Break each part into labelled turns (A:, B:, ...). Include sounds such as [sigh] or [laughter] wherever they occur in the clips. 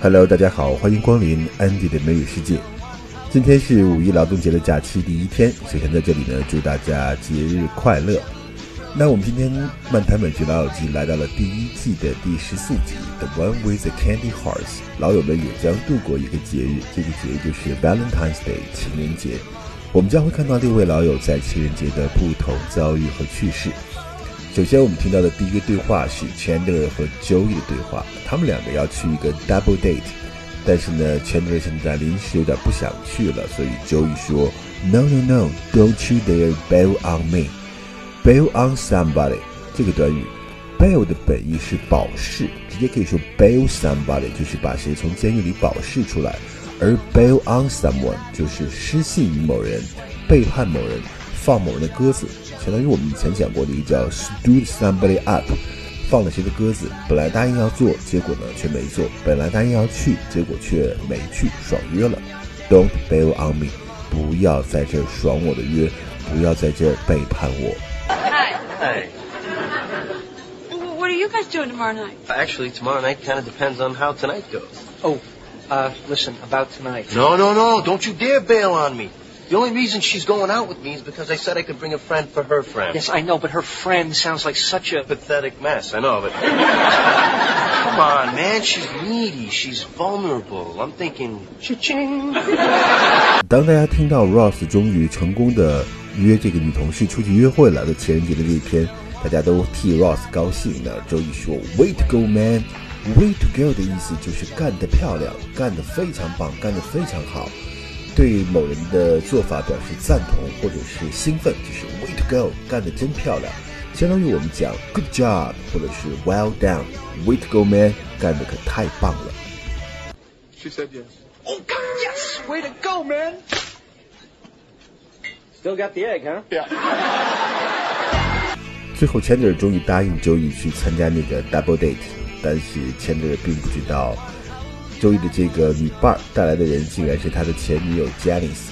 A: Hello，大家好，欢迎光临 Andy 的美语世界。今天是五一劳动节的假期第一天，首先在这里呢，祝大家节日快乐。那我们今天漫谈美剧老友记来到了第一季的第十四集，The One with the Candy Hearts。老友们也将度过一个节日，这个节日就是 Valentine's Day 情人节。我们将会看到六位老友在情人节的不同遭遇和趣事。首先，我们听到的第一个对话是 Chandler 和 Joey 的对话。他们两个要去一个 double date，但是呢，Chandler 现在临时有点不想去了，所以 Joey 说：“No, no, no, don't you dare bail on me, bail on somebody。”这个短语，bail 的本意是保释，直接可以说 bail somebody，就是把谁从监狱里保释出来；而 bail on someone 就是失信于某人，背叛某人，放某人的鸽子。相当于我们以前讲过的一个叫 stood somebody up，放了谁的鸽子？本来答应要做，结果呢却没做；本来答应要去，结果却没去，爽约了。Don't bail on me，不要在这儿爽我的约，不要在这儿背叛我。
B: Hi.
C: Hey.
B: What are you guys doing tomorrow night?
C: Actually, tomorrow night kind of depends on how tonight goes.
D: Oh, uh, listen, about tonight.
C: No, no, no. Don't you dare bail on me. The only reason she's going out with me is because I said I could bring a friend for her friend.
D: Yes, I know, but her friend sounds like such a.
C: Pathetic mess, I know, but. Come [laughs] on, man. She's needy. She's vulnerable. I'm thinking, cha-ching. [laughs]
A: 当大家听到 Ross 终于成功的约这个女同事出去约会了，在情人节的这一天，大家都替 Ross 高兴呢。周一说：“Way to go, man! Way to go” 的意思就是干得漂亮，干得非常棒，干得非常好。 对某人的做法表示赞同或者是兴奋，就是 “Way to go”，干得真漂亮。相当于我们讲 “Good job” 或者是 “Well done”。Way to go, man！干得可太棒了。
E: She said yes.
D: Oh, yes! Way to go, man! Still got the egg, huh?
E: Yeah.
A: 最后，Chandler 终于答应周易去参加那个 double date，但是 Chandler 并不知道，周易的这个女伴儿带来的人竟然是他的前女友 Janice。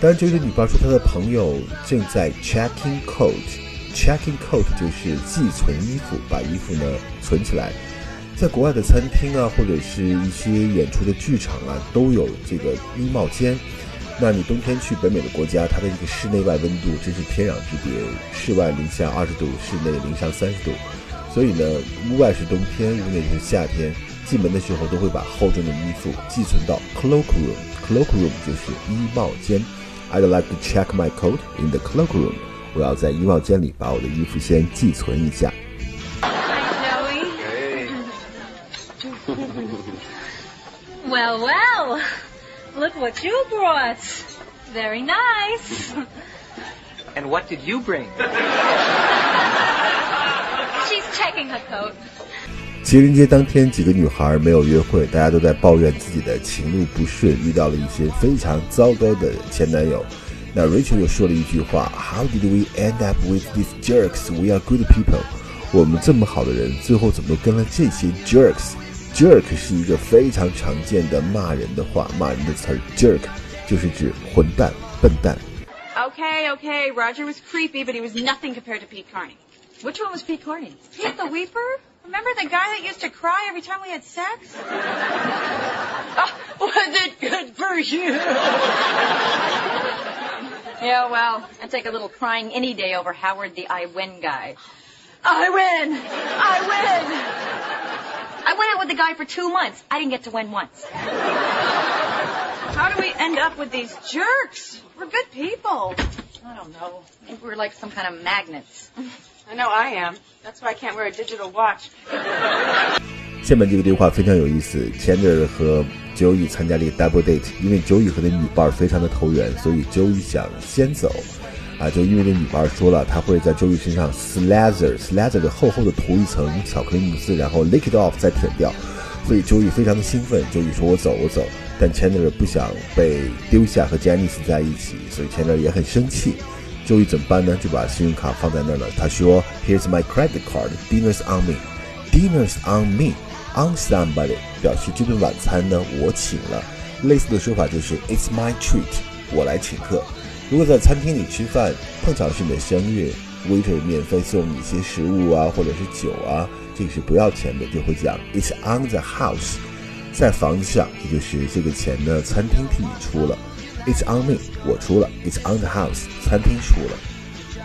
A: 当然，周易的女伴说，她的朋友正在 checking coat。checking coat 就是寄存衣服，把衣服呢存起来。在国外的餐厅啊，或者是一些演出的剧场啊，都有这个衣帽间。那你冬天去北美的国家，它的这个室内外温度真是天壤之别，室外零下二十度，室内零上三十度。所以呢，屋外是冬天，屋内是夏天。进门的时候都会把厚重的衣服寄存到 cloak room。cloak room 就是衣帽间。I'd like to check my coat in the cloak room。我要在衣帽间里把我的衣服先寄存一下。
B: Hi, Joey.
C: Hey.
B: Well, well. [laughs] Look what you brought. Very nice.
D: And what did you bring? [laughs]
B: She's checking her coat.
A: 情人节当天，几个女孩没有约会，大家都在抱怨自己的情路不顺，遇到了一些非常糟糕的前男友。那 Rachel 又说了一句话：“How did we end up with these jerks? We are good people。”我们这么好的人，最后怎么跟了这些 jerks？Jerk 是一个非常常见的骂人的话，骂人的词儿。Jerk 就是指混蛋、笨蛋。
F: Okay, okay. Roger was creepy, but he was nothing compared to Pete Carney.
B: Which one was Pete Carney?
F: Pete the Weeper? Remember the guy that used to cry every time we had sex? [laughs] oh, was it good for you? [laughs]
B: Yeah, well, I'd take a little crying any day over Howard the I win guy.
F: I win! I win!
B: I went out with the guy for two months. I didn't get to win once.
F: How do we end up with these jerks? We're good people.
B: I don't know. I think we're like some kind of magnets.
F: I know I am. That's why I can't wear a digital watch.
A: 下面这个对话非常有意思，Chandler 和 Joey 参加了一个 double date，因为 Joey 和那女伴儿非常的投缘，所以 Joey 想先走，啊，就因为那女伴儿说了，她会在 Joey 身上 slather，slather 的厚厚的涂一层巧克力慕斯，然后 lick it off 再舔掉，所以 Joey 非常的兴奋，Joey 说我走我走，但 Chandler 不想被丢下和 Janice 在一起，所以 Chandler 也很生气。Joey 怎么办呢？就把信用卡放在那儿了。他说：“Here's my credit card. Dinner's on me. Dinner's on me. On somebody 表示这顿晚餐呢我请了。类似的说法就是 It's my treat，我来请客。如果在餐厅里吃饭，碰巧是你的生日，waiter 免费送你一些食物啊，或者是酒啊，这个是不要钱的，就会讲 It's on the house。在房子上，也就是这个钱呢，餐厅替你出了。It's on me，我出了。It's on the house，餐厅出了。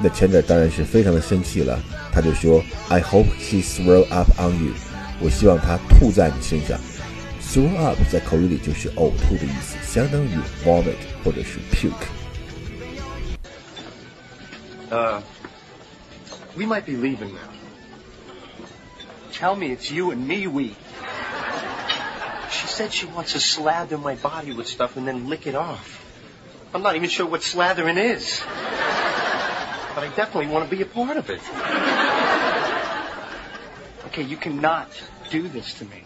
A: 那 Chandler 当然是非常的生气了，他就说：“I hope she throw up on you。”我希望她吐在你身上。Throw up 在口语里就是呕吐的意思，相当于 vomit 或者是 puke。
C: Uh, we might be leaving now.
D: Tell me it's you and me, we.
C: She said she wants to slather my body with stuff and then lick it off. I'm not even sure what slathering is. But I definitely want to be a part of it.
D: Okay, you cannot do this to me.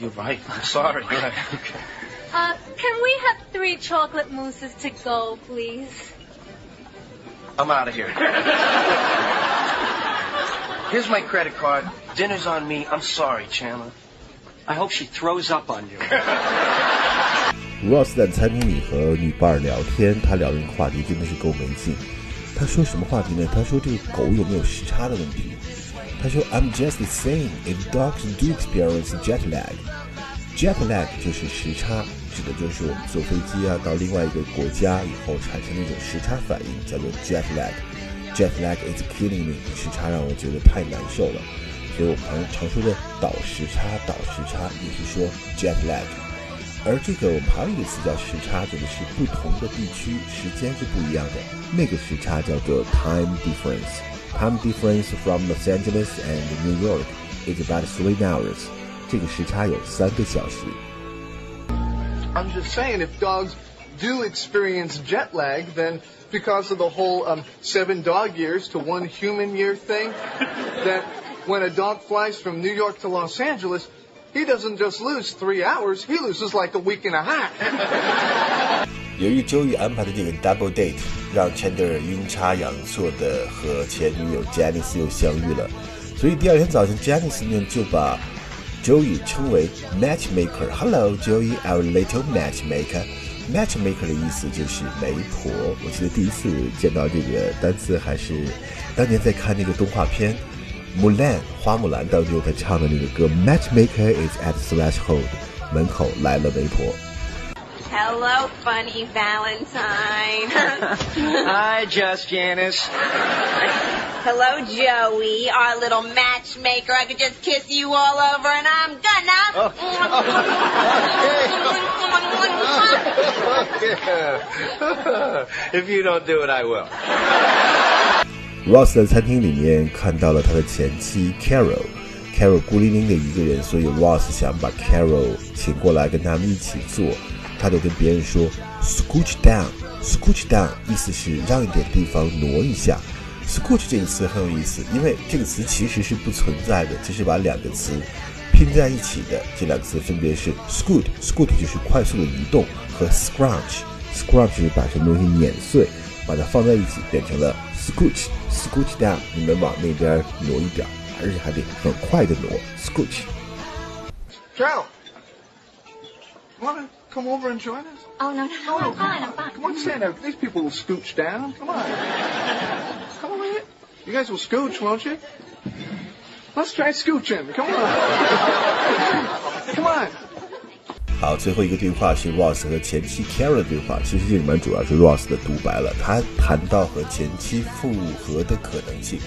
C: You're right. I'm sorry. You're right. Okay.
G: Uh, can we have three chocolate mousses to go, please?
C: I'm out of here. Here's my credit card. Dinner's on me. I'm sorry, Chandler.
D: I hope she throws up on you. [laughs]
A: Ross 在餐厅里和女伴儿聊天，他聊的那个话题真的是够没劲。他说什么话题呢？他说这个狗有没有时差的问题。他说 I'm just saying if dogs do experience jet lag。jet lag 就是时差，指的就是我们坐飞机啊到另外一个国家以后产生的一种时差反应，叫做 jet lag。jet lag is killing me，时差让我觉得太难受了。所以我们常常说的倒时差，倒时差也是说 jet lag。而这个我们还有一个词叫时差，指的是不同的地区时间是不一样的，那个时差叫做 time difference。Time difference from Los Angeles and New York is about three hours。这个时差有三个小时。
E: I'm just saying, if dogs do experience jet lag, then because of the whole um, seven dog years to one human year thing, [laughs] that when a dog flies from New York to Los Angeles, he doesn't just lose three hours, he loses like a week and a half.
A: 由于 Joey 安排的这个 double date，让 Chandler 阴差阳错的和前女友 Janice 又相遇了，所以第二天早晨 Janice 呢就把 Joey 称为 matchmaker。Hello Joey, our little matchmaker。matchmaker 的意思就是媒婆。我记得第一次见到这个单词还是当年在看那个动画片《木兰》花木兰当中他唱的那个歌 Matchmaker is at threshold，门口来了媒婆。
F: Hello, funny Valentine. [laughs]
D: Hi, Just Janice.
F: Hello, Joey, our little matchmaker. I could just kiss you all over, and I'm gonna. [laughs] [laughs]
C: if you don't do it, I will.
A: Ross 在餐厅里面看到了他的前妻 Carol。Carol 孤零零的一个人，所以 Ross 想把 Carol 请过来跟他们一起做。他就跟别人说，scooch down，scooch down，意思是让一点地方挪一下。scooch 这个词很有意思，因为这个词其实是不存在的，只是把两个词拼在一起的。这两个词分别是 scoot，scoot 就是快速的移动，和 scrunch，scrunch 是把什么东西碾碎，把它放在一起变成了 scooch，scooch down，你们往那边挪一点，而且还得很快的挪，scooch。
E: Carol, want to come over and join us?
G: Oh, no, no, no, I'm fine, I'm fine.
E: Come on, stand up. These people will scooch down. Come on. Come on in. You guys will scooch, won't you? Let's try scooching. Come on. Come on.
A: 好，最后一个对话是 Ross 和前妻 Carol 的对话。其实这里面主要是 Ross 的独白了，他谈到和前妻复合的可能性。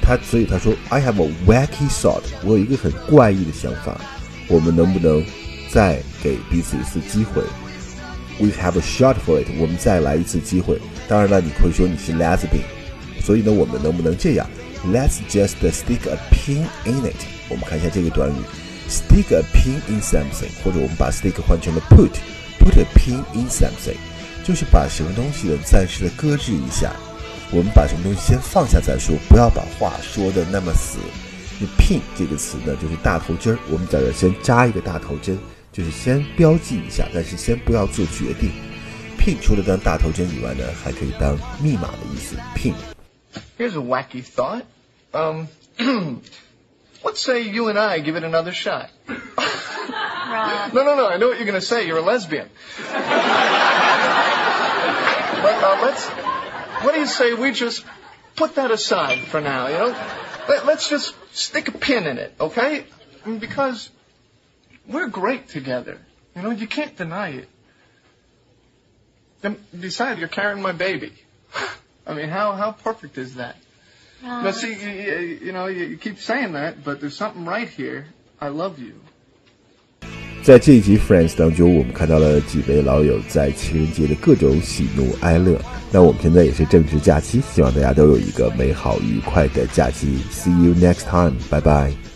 A: 他所以他说，I have a wacky thought，我有一个很怪异的想法，我们能不能再给彼此一次机会？We have a shot for it，我们再来一次机会。当然了，你会说你是 lesbian，所以呢，我们能不能这样？Let's just stick a pin in it。我们看一下这个短语，stick a pin in something，或者我们把 stick 换成了 put，put a pin in something，就是把什么东西呢暂时的搁置一下。我们把什么东西先放下再说，不要把话说的那么死。那 pin 这个词呢，就是大头针，我们在这先扎一个大头针，就是先标记一下，但是先不要做决定。pin 除了当大头针以外呢，还可以当密码的意思。pin
E: Here's a wacky thought. Um, [clears throat] let's say you and I give it another shot. No, no, no. I know what you're going to say. You're a lesbian. but uh, let's. What do you say we just put that aside for now? You know, Let, let's just stick a pin in it, okay? Because we're great together. You know, you can't deny it. Then besides, you're carrying my baby. I mean, how how perfect is that? Now, see, you, you, you know, you, you keep saying that, but there's something right here. I love you.
A: 在这一集《Friends》当中，我们看到了几位老友在情人节的各种喜怒哀乐。那我们现在也是正值假期，希望大家都有一个美好愉快的假期。See you next time，拜拜。